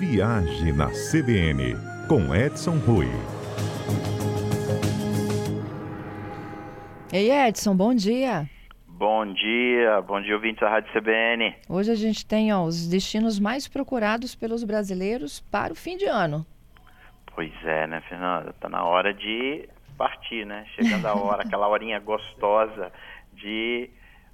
Viagem na CBN, com Edson Rui. Ei, Edson, bom dia. Bom dia, bom dia, ouvintes da Rádio CBN. Hoje a gente tem ó, os destinos mais procurados pelos brasileiros para o fim de ano. Pois é, né, Fernanda? Tá na hora de partir, né? Chegando a hora, aquela horinha gostosa de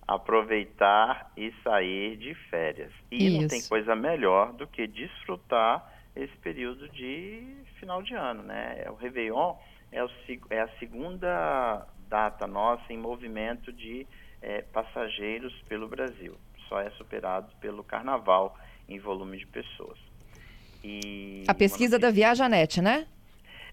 aproveitar e sair de férias. E Isso. não tem coisa melhor do que desfrutar esse período de final de ano, né? O Réveillon é, o, é a segunda data nossa em movimento de é, passageiros pelo Brasil. Só é superado pelo Carnaval em volume de pessoas. E a pesquisa da Viajanet, né?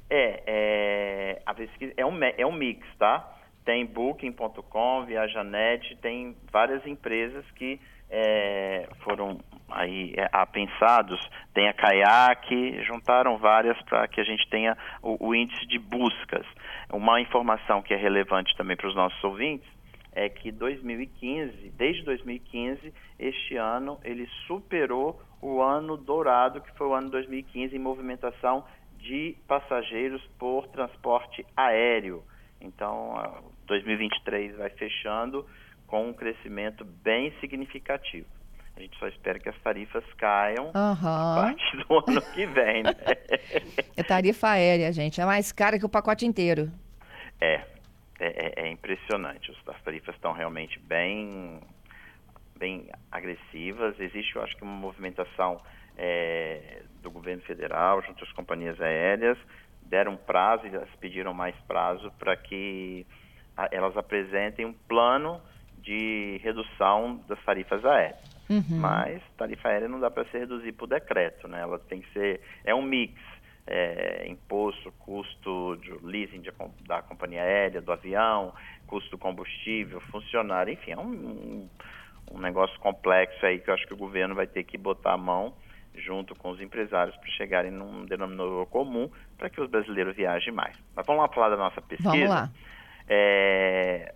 É, é, a pesquisa é um, é um mix, tá? Tem Booking.com, Viajanet, tem várias empresas que é, foram aí é, apensados, tem a Kayak, juntaram várias para que a gente tenha o, o índice de buscas. Uma informação que é relevante também para os nossos ouvintes é que 2015, desde 2015, este ano ele superou o ano dourado, que foi o ano 2015 em movimentação de passageiros por transporte aéreo. Então, 2023 vai fechando com um crescimento bem significativo. A gente só espera que as tarifas caiam uhum. a partir do ano que vem. Né? é tarifa aérea, gente. É mais cara que o pacote inteiro. É, é, é impressionante. As tarifas estão realmente bem, bem agressivas. Existe, eu acho que, uma movimentação é, do governo federal junto às companhias aéreas. Deram prazo, elas pediram mais prazo para que elas apresentem um plano de redução das tarifas aéreas. Uhum. Mas tarifa aérea não dá para ser reduzir por decreto, né? Ela tem que ser é um mix, é, imposto, custo de leasing de, da companhia aérea, do avião, custo do combustível, funcionário, enfim, é um, um, um negócio complexo aí que eu acho que o governo vai ter que botar a mão junto com os empresários para chegarem num denominador comum para que os brasileiros viajem mais. Mas vamos lá falar da nossa pesquisa. Vamos lá. É,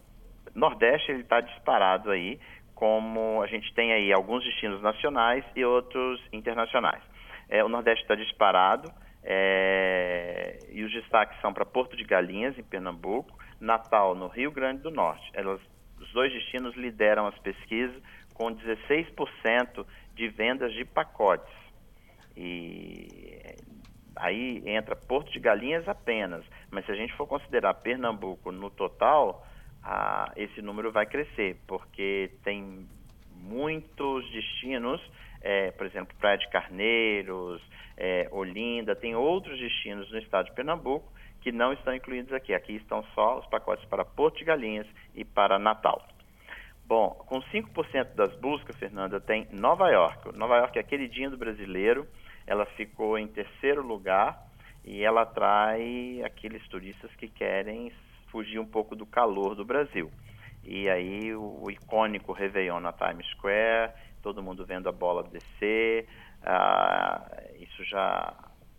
Nordeste ele está disparado aí, como a gente tem aí alguns destinos nacionais e outros internacionais. É, o Nordeste está disparado é, e os destaques são para Porto de Galinhas, em Pernambuco, Natal, no Rio Grande do Norte. Elas, os dois destinos lideram as pesquisas com 16% de vendas de pacotes. E aí entra Porto de Galinhas apenas, mas se a gente for considerar Pernambuco no total, ah, esse número vai crescer, porque tem muitos destinos, é, por exemplo, Praia de Carneiros, é, Olinda, tem outros destinos no estado de Pernambuco que não estão incluídos aqui. Aqui estão só os pacotes para Porto de Galinhas e para Natal. Bom, com 5% das buscas, Fernanda, tem Nova York. Nova York é a queridinha do brasileiro, ela ficou em terceiro lugar e ela atrai aqueles turistas que querem fugir um pouco do calor do Brasil. E aí o, o icônico Réveillon na Times Square, todo mundo vendo a bola descer, ah, isso já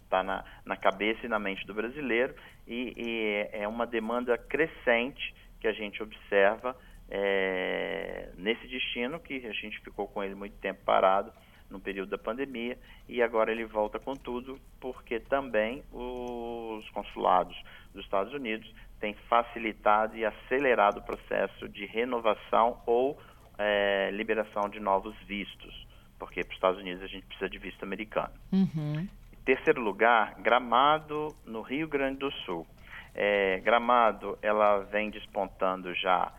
está na, na cabeça e na mente do brasileiro e, e é uma demanda crescente que a gente observa é, nesse destino que a gente ficou com ele muito tempo parado no período da pandemia e agora ele volta com tudo porque também os consulados dos Estados Unidos têm facilitado e acelerado o processo de renovação ou é, liberação de novos vistos, porque para os Estados Unidos a gente precisa de visto americano. Uhum. Terceiro lugar, Gramado, no Rio Grande do Sul. É, Gramado, ela vem despontando já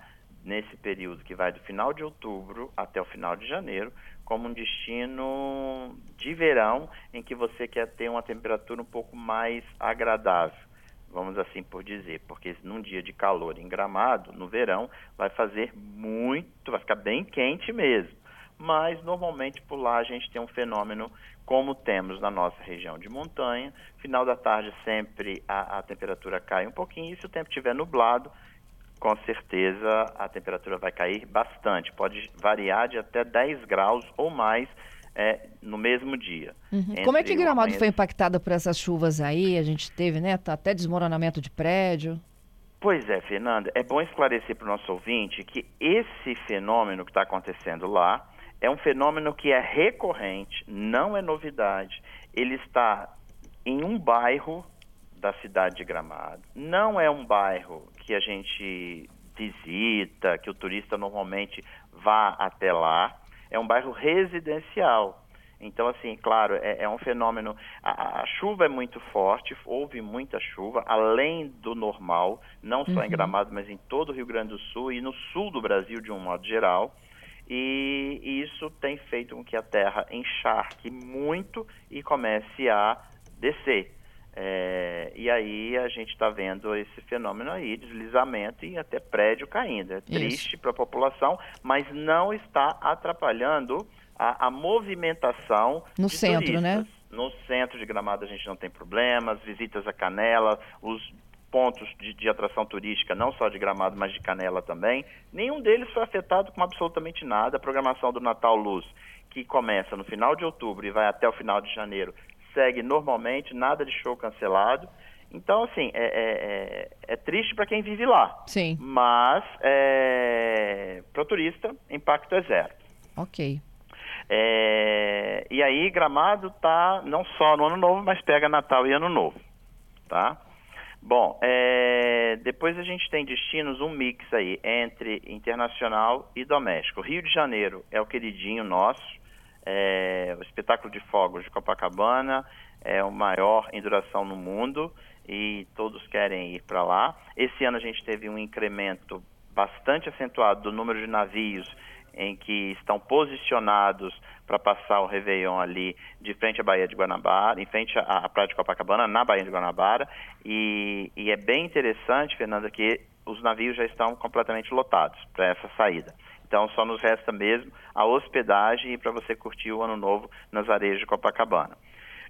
nesse período que vai do final de outubro até o final de janeiro, como um destino de verão em que você quer ter uma temperatura um pouco mais agradável, vamos assim por dizer, porque num dia de calor em Gramado, no verão, vai fazer muito, vai ficar bem quente mesmo. Mas normalmente por lá a gente tem um fenômeno como temos na nossa região de montanha. Final da tarde sempre a, a temperatura cai um pouquinho e se o tempo estiver nublado, com certeza a temperatura vai cair bastante. Pode variar de até 10 graus ou mais é, no mesmo dia. Uhum. Como é que Gramado foi impactada por essas chuvas aí? A gente teve, né? Tá até desmoronamento de prédio. Pois é, Fernanda. É bom esclarecer para o nosso ouvinte que esse fenômeno que está acontecendo lá é um fenômeno que é recorrente, não é novidade. Ele está em um bairro da cidade de Gramado. Não é um bairro que a gente visita, que o turista normalmente vá até lá. É um bairro residencial. Então, assim, claro, é, é um fenômeno. A, a, chuva é muito forte, houve muita chuva, além do normal, não só uhum. em Gramado, mas em todo o Rio Grande do Sul e no sul do Brasil, de um modo geral. E, e isso tem feito com que a terra encharque muito e comece a descer. É, e aí a gente está vendo esse fenômeno aí, deslizamento e até prédio caindo. É triste para a população, mas não está atrapalhando a, a movimentação no centro, né? turistas. né? No centro de Gramado a gente não tem problemas, visitas a Canela, os pontos de, de, atração turística, não só de Gramado, mas de Canela também. Nenhum deles foi afetado com absolutamente nada. A programação do Natal Luz, que começa no final de outubro e vai até o final de janeiro, segue normalmente, nada de show cancelado. Então, assim, é, é, é, é triste para quem vive lá. Sim. Mas, é, para o turista, impacto é zero. Ok. É, e aí, Gramado tá não só no Ano Novo, mas pega Natal e Ano Novo, tá? Bom, é, depois a gente tem destinos, um mix aí entre internacional e doméstico. Rio de Janeiro é o queridinho nosso, é, o espetáculo de fogos de Copacabana é o maior em duração no mundo e todos querem ir para lá. Esse ano a gente teve um incremento bastante acentuado do número de navios em que estão posicionados para passar o Réveillon ali de frente à Baía de Guanabara, em frente à, Praia de Copacabana, na Baía de Guanabara. E, e é bem interessante, Fernanda, que os navios já estão completamente lotados para essa saída. Então só nos resta mesmo a hospedagem para você curtir o ano novo nas areias de Copacabana.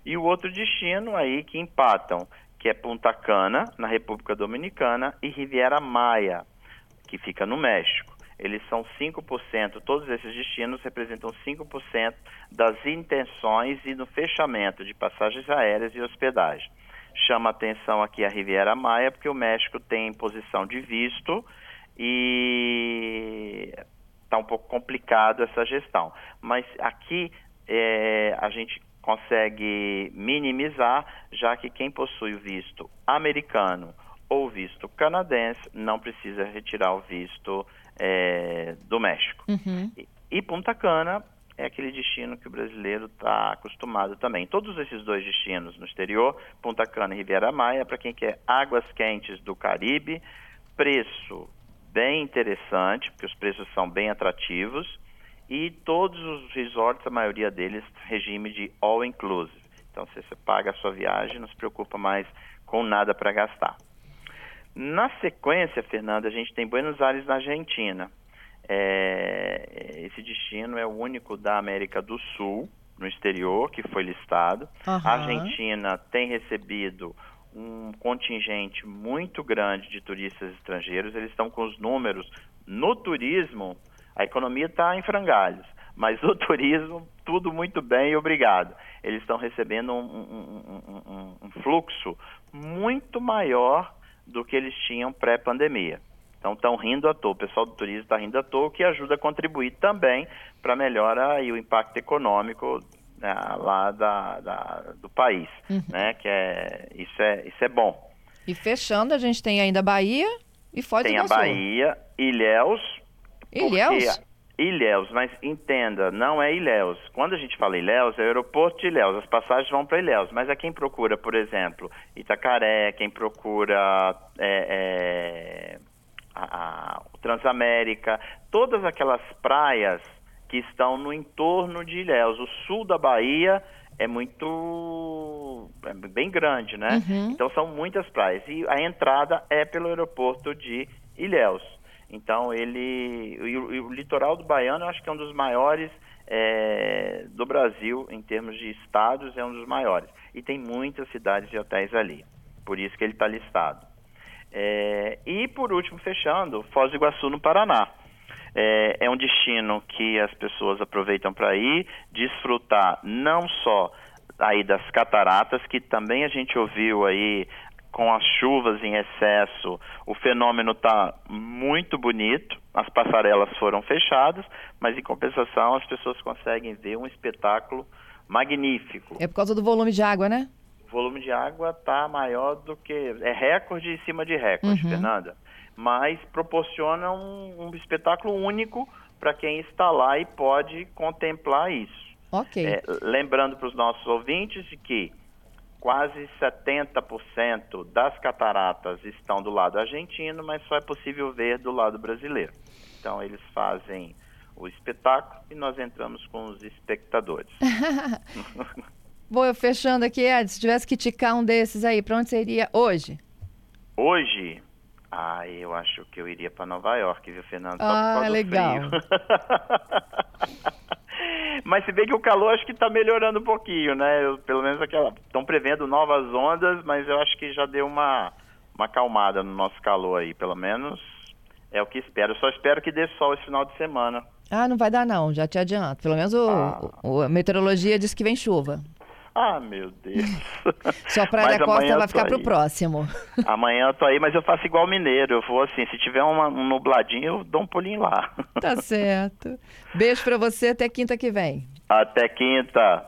E o outro destino aí que empatam, que é Punta Cana, na República Dominicana, e Riviera Maia, que fica no México eles são 5%, todos esses destinos representam 5% das intenções e no fechamento de passagens aéreas e hospedagem. Chama atenção aqui a Riviera Maia, porque o México tem posição de visto um pouco complicado essa gestão. Mas aqui é, a gente consegue minimizar, já que quem possui o visto americano ou visto canadense não precisa retirar o visto é, do México. Uhum. E, e Punta Cana é aquele destino que o brasileiro está acostumado também. Todos esses dois destinos no exterior, Punta Cana e Riviera Maia, para quem quer águas quentes do Caribe, preço bem interessante, porque os preços são bem atrativos, e todos os resorts, a maioria deles, regime de all inclusive. Então, se você paga a sua viagem, não se preocupa mais com nada para gastar. Na sequência, Fernanda, a gente tem Buenos Aires na Argentina. É, esse destino é o único da América do Sul, no exterior, que foi listado. Uhum. A Argentina tem recebido um contingente muito grande de turistas estrangeiros. Eles estão com os números no turismo, a economia está em frangalhos, mas o turismo, tudo muito bem, obrigado. Eles estão recebendo um, um, um, um fluxo muito maior do que eles tinham pré-pandemia. Então estão rindo à toa, o pessoal do turismo está rindo à toa, o que ajuda a contribuir também para melhorar o impacto econômico lá da, da, do país, uhum. né? Que é isso é isso é bom. E fechando, a gente tem ainda Bahia e Foz do Iguaçu. Tem a Bahia, Ilhéus. Ilhéus? Ilhéus, mas entenda, não é Ilhéus. Quando a gente fala Ilhéus, é o aeroporto de Ilhéus, as passagens vão para Ilhéus. Mas é quem procura, por exemplo, Itacaré, quem procura é, é, a, a, Transamérica, todas aquelas praias que estão no entorno de Ilhéus. O sul da Bahia é muito é bem grande, né? Uhum. Então são muitas praias e a entrada é pelo aeroporto de Ilhéus. Então ele o, o, litoral do Baiano eu acho que é um dos maiores é, do Brasil em termos de estados é um dos maiores e tem muitas cidades e hotéis ali. Por isso que ele está listado. É, e por último fechando Foz do Iguaçu no Paraná. É, é um destino que as pessoas aproveitam para ir desfrutar não só aí das cataratas que também a gente ouviu aí com as chuvas em excesso, o fenômeno está muito bonito, as passarelas foram fechadas, mas em compensação as pessoas conseguem ver um espetáculo magnífico. É por causa do volume de água, né? O volume de água está maior do que. É recorde em cima de recorde, uhum. Fernanda. Mas proporciona um, um espetáculo único para quem está lá e pode contemplar isso. Ok. É, lembrando para os nossos ouvintes de que quase 70% das cataratas estão do lado argentino, mas só é possível ver do lado brasileiro. Então eles fazem o espetáculo e nós entramos com os espectadores. Vou fechando aqui, Ed, se tivesse que ticar um desses aí, para onde iria hoje? Hoje? Ah, eu acho que eu iria para Nova York, viu, Fernando? Só ah, legal. Mas se bem que o calor acho que está melhorando um pouquinho, né? Eu, pelo menos aquela. Estão prevendo novas ondas, mas eu acho que já deu uma, uma acalmada no nosso calor aí. Pelo menos é o que espero. Eu só espero que dê sol esse final de semana. Ah, não vai dar não, já te adianto. Pelo menos o, ah. o a meteorologia diz que vem chuva. Ah, meu Deus. Sua praia da costa vai ficar pro próximo. Amanhã eu tô aí, mas eu faço igual mineiro. Eu vou assim, se tiver uma, um nubladinho, eu dou um pulinho lá. Tá certo. Beijo para você, até quinta que vem. Até quinta.